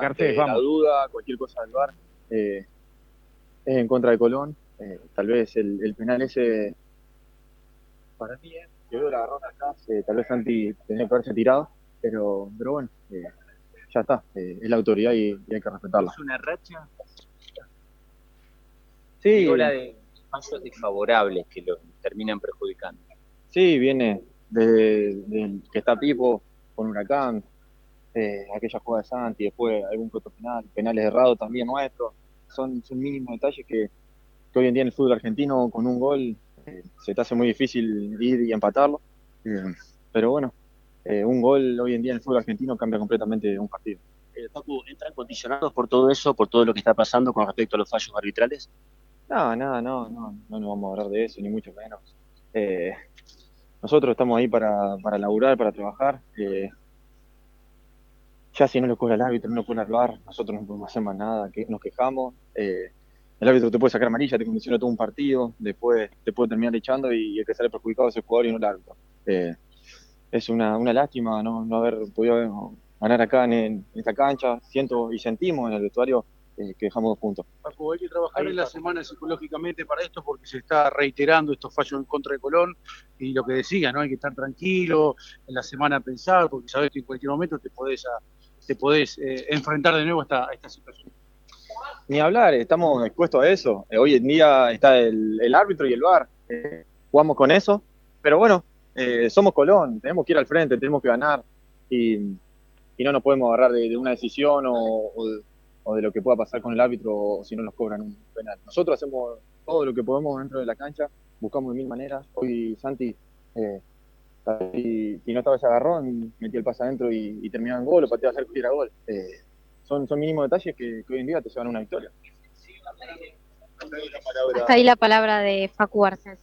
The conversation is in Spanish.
Garcés, la vamos. duda, cualquier cosa del VAR, eh, es en contra de Colón. Eh, tal vez el, el penal ese, para mí, eh, yo veo la agarrón acá, eh, tal vez Santi tenía que haberse tirado, pero, pero bueno, eh, ya está, eh, es la autoridad y, y hay que respetarla. ¿Es una racha? Sí, Digo, la de fallos desfavorables que lo terminan perjudicando. Sí, viene de, de que está Pipo con Huracán, eh, aquella jugada de Santi, después algún otro penal, penales errados también nuestros. Son, son mínimos detalles que, que hoy en día en el fútbol argentino con un gol eh, se te hace muy difícil ir y empatarlo. Eh, pero bueno, eh, un gol hoy en día en el fútbol argentino cambia completamente un partido. Facu, ¿entran condicionados por todo eso, por todo lo que está pasando con respecto a los fallos arbitrales? No, no, no, no, no nos vamos a hablar de eso, ni mucho menos. Nosotros estamos ahí para, para laburar, para trabajar. Ya si no lo cobra el árbitro, no lo cobra el VAR, nosotros no podemos hacer más nada, que nos quejamos. eh, el árbitro te puede sacar amarilla, te condiciona todo un partido, después te puede terminar echando y el que sale perjudicado es el jugador y no el árbitro. Eh, es una, una lástima no, no haber podido ganar acá en, en esta cancha. Siento y sentimos en el vestuario eh, que dejamos dos puntos. Paco, hay que trabajar en la semana psicológicamente para esto porque se está reiterando estos fallos en contra de Colón y lo que decía, ¿no? Hay que estar tranquilo, en la semana pensar, porque sabes que en cualquier momento te podés, a- te podés eh, enfrentar de nuevo a esta, esta situación. Ni hablar, estamos expuestos a eso. Eh, hoy en día está el, árbitro y el VAR. Eh, jugamos con eso, pero bueno, eh, somos Colón, tenemos que ir al frente, tenemos que ganar y, no nos podemos agarrar de, una decisión o, o de, o de lo que pueda pasar con el árbitro o si no nos cobran un penal. Nosotros hacemos todo lo que podemos dentro de la cancha, buscamos de mil maneras. Hoy Santi, eh, si, si no estaba ese agarrón, metía el pase adentro y, y terminaba en gol o pateaba cerca y era gol. Eh, son, son mínimos detalles que, hoy en día te llevan a una victoria. Hasta ahí la palabra de Facu Garcés.